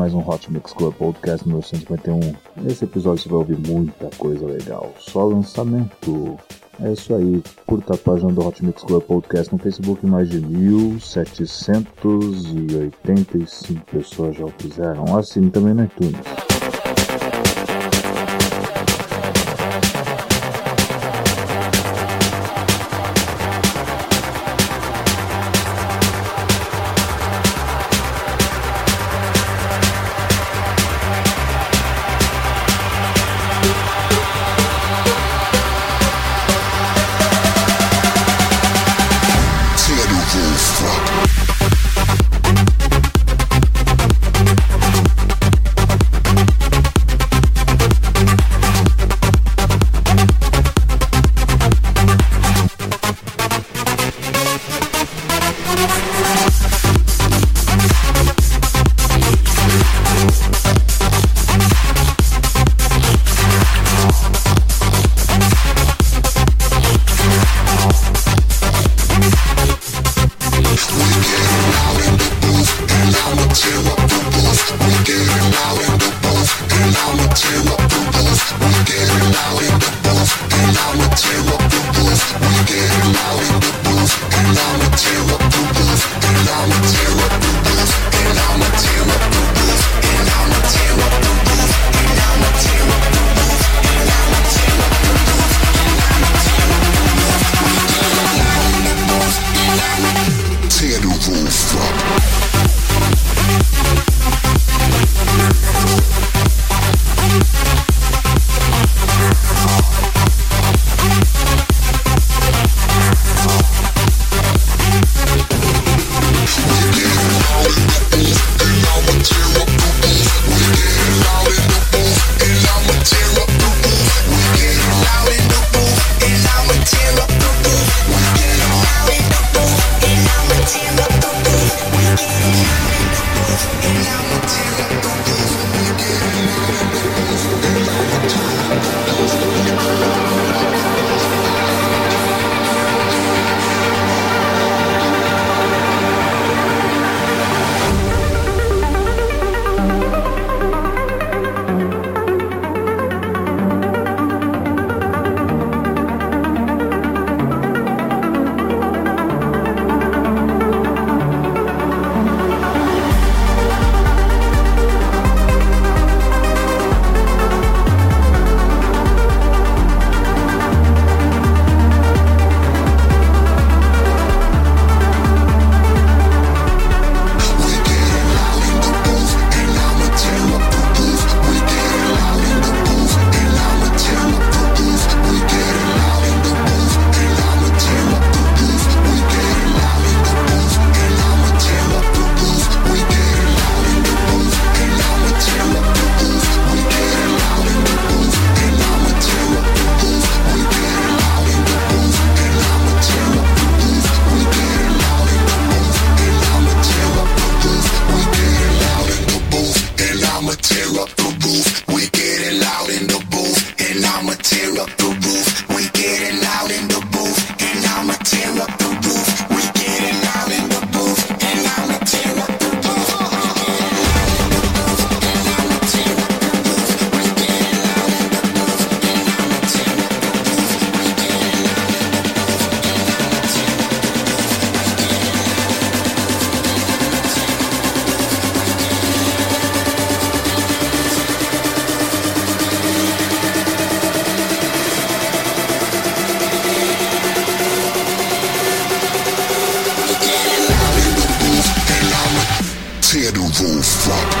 mais um Hot Mix Club Podcast número 151. Nesse episódio você vai ouvir muita coisa legal, só lançamento. É isso aí, curta a página do Hot Mix Club Podcast no Facebook, mais de 1.785 pessoas já o fizeram. Assine também no iTunes. ghetto rule flop.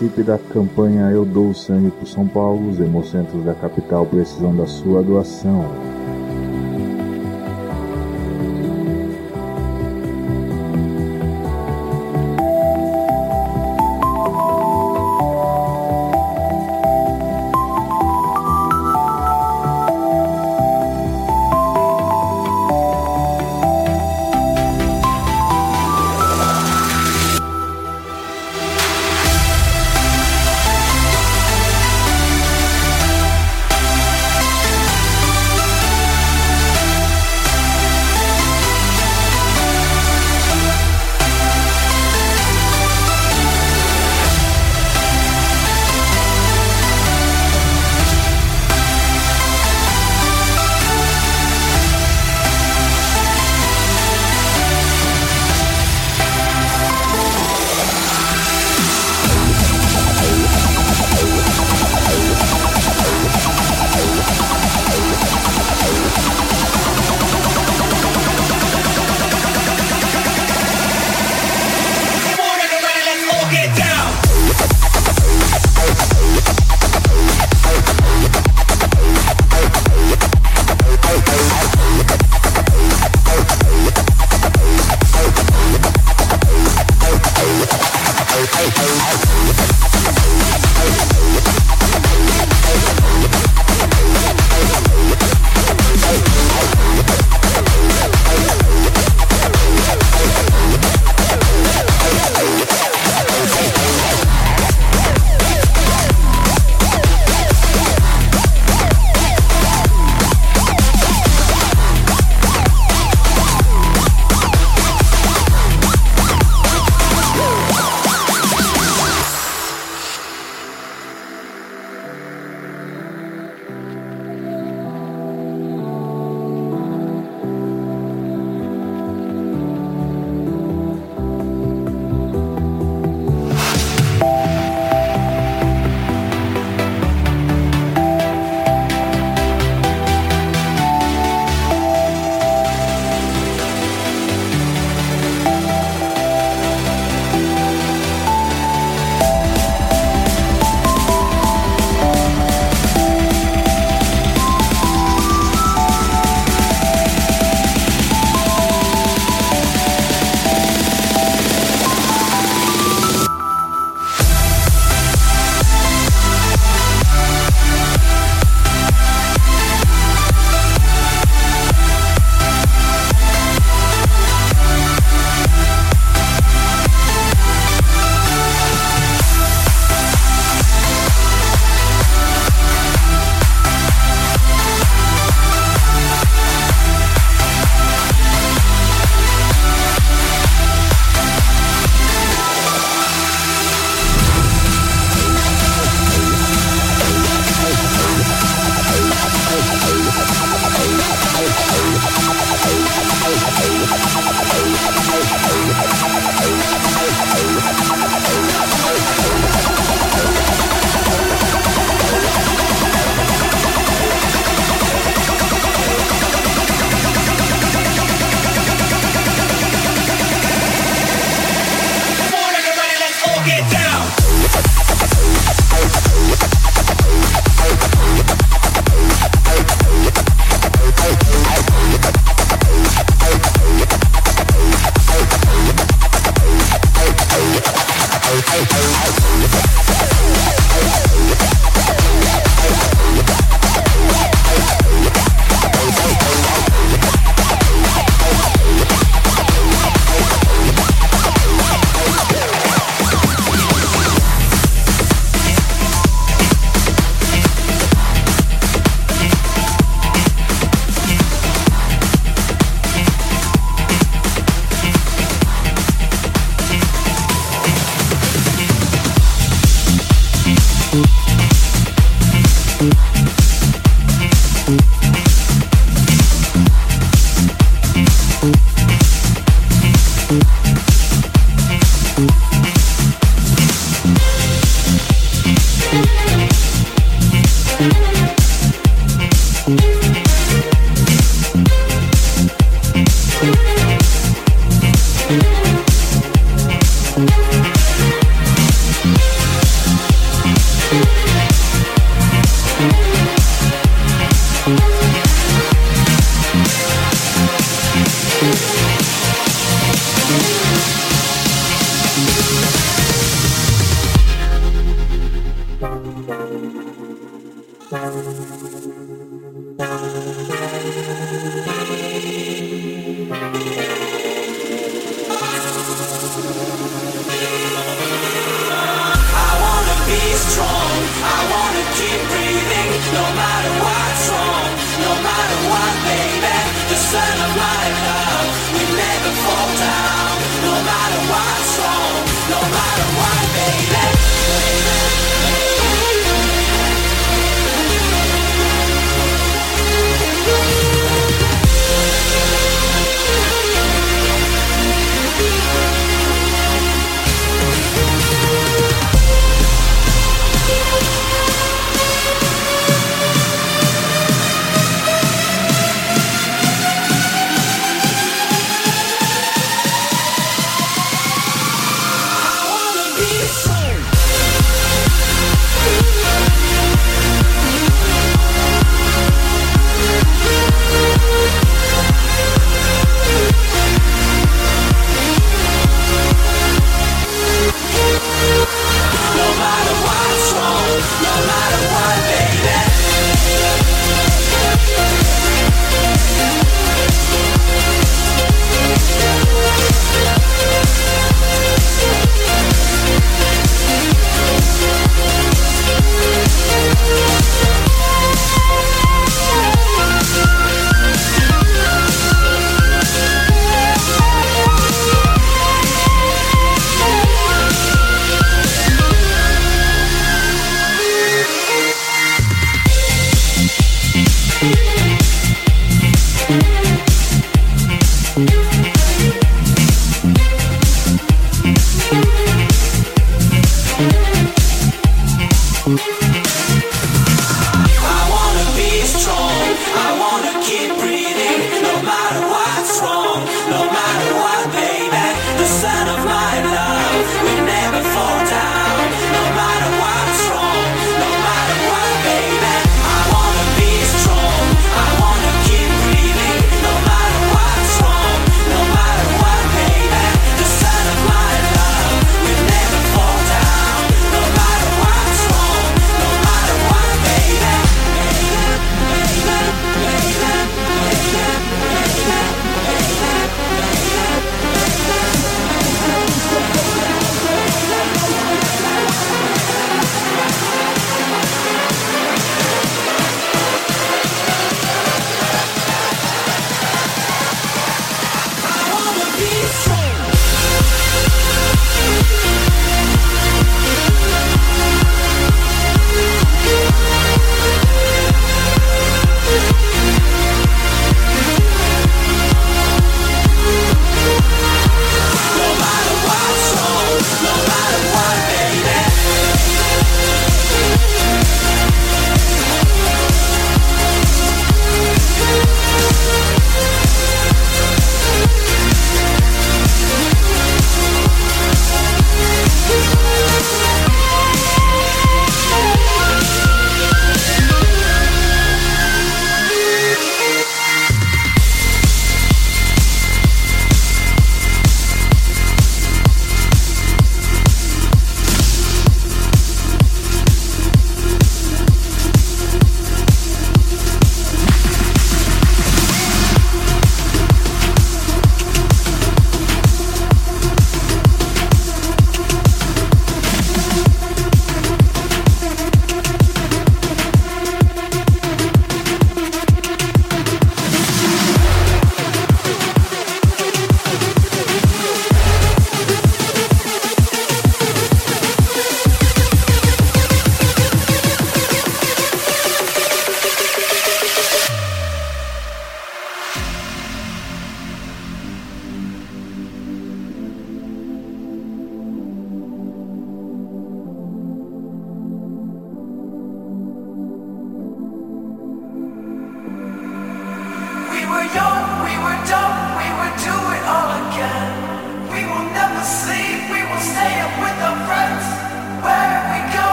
participe da campanha Eu Dou Sangue por São Paulo. Os hemocentros da capital precisam da sua doação.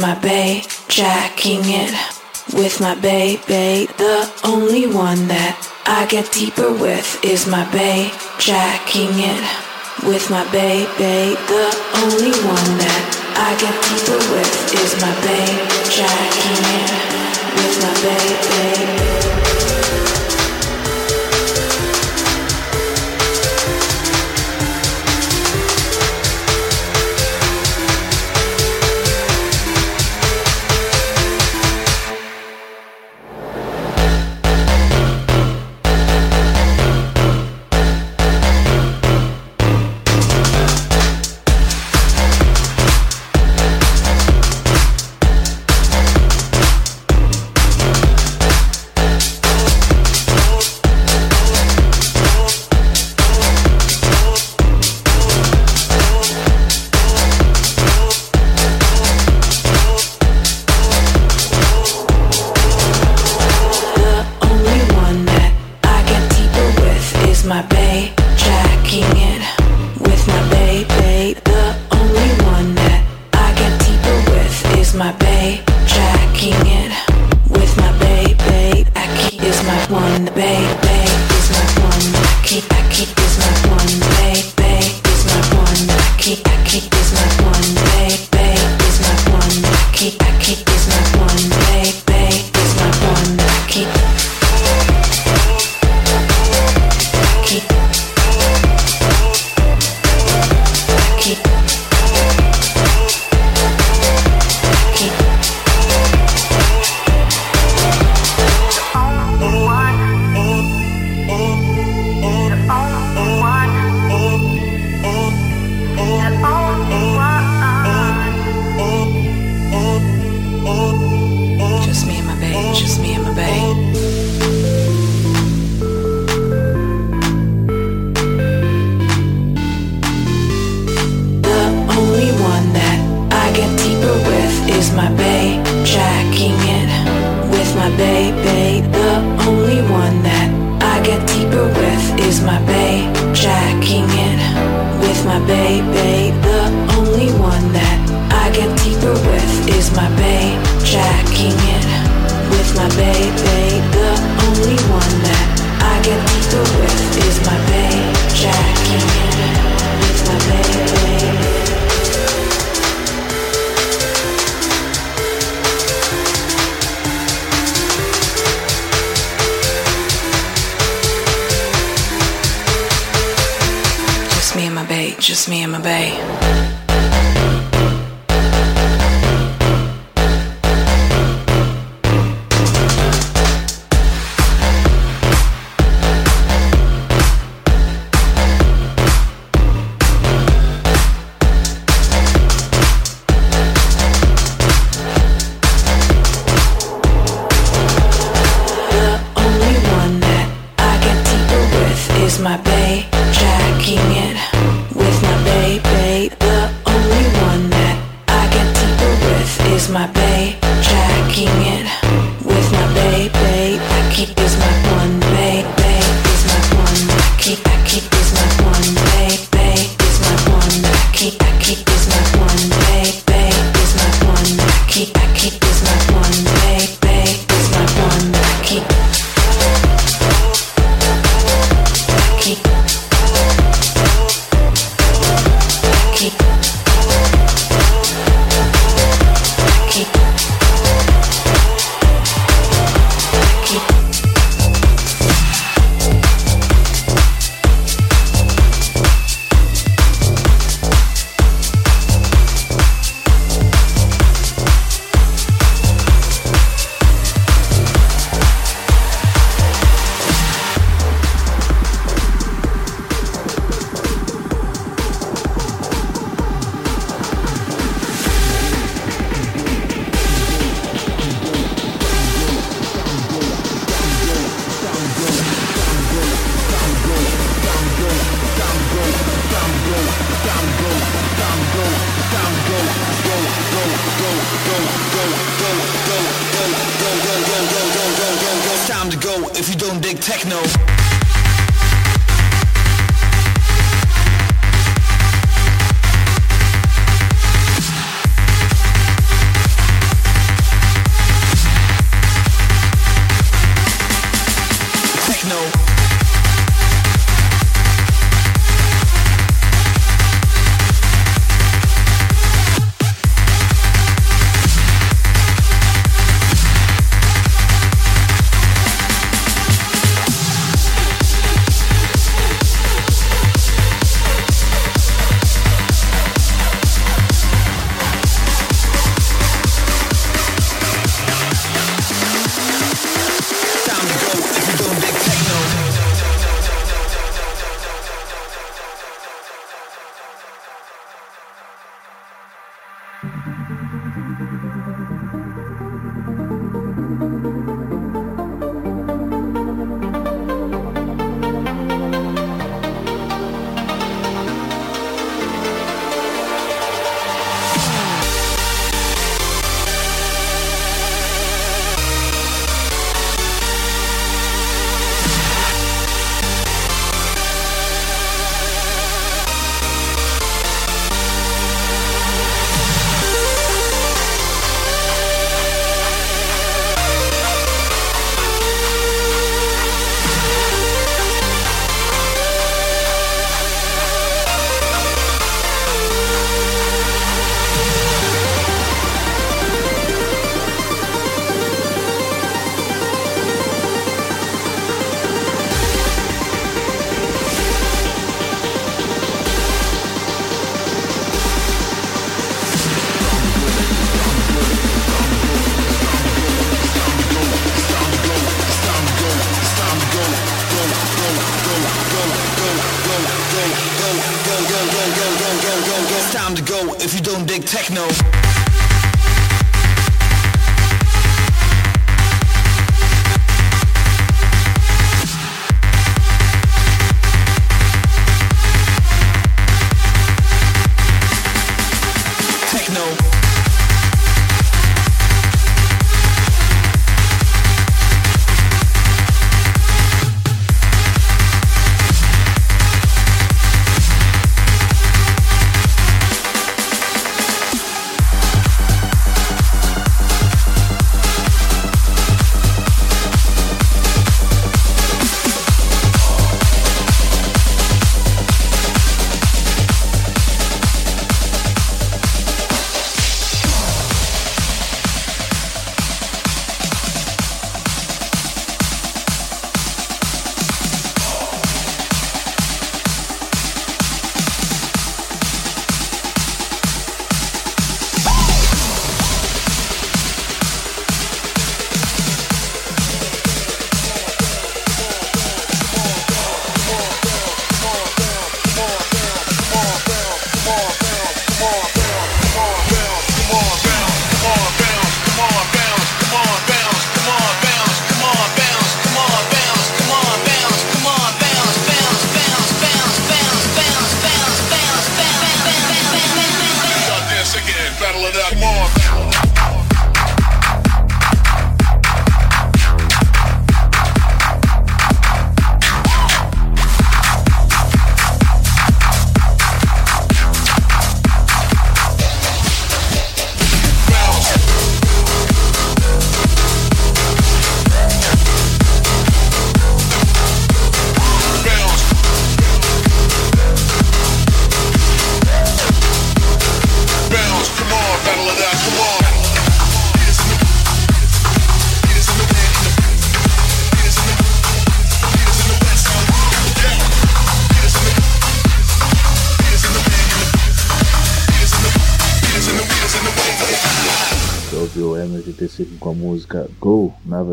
my bae, jacking it. With my bae, bae, the only one that I get deeper with is my bae, jacking it. With my bae, bae, the only one that I get deeper with is my bae, jacking it. With my bae, bae. my bed.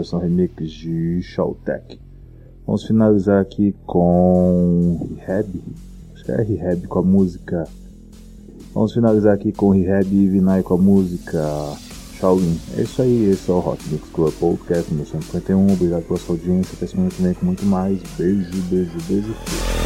Versão remix de Showtech. Vamos finalizar aqui com Rehab, acho que é Rehab com a música. Vamos finalizar aqui com Rehab e Vinay com a música Shaolin. É isso aí, esse é o Hot Mix Club Podcast número 151. Obrigado pela sua audiência. Até semana que vem com muito mais. Beijo, beijo, beijo.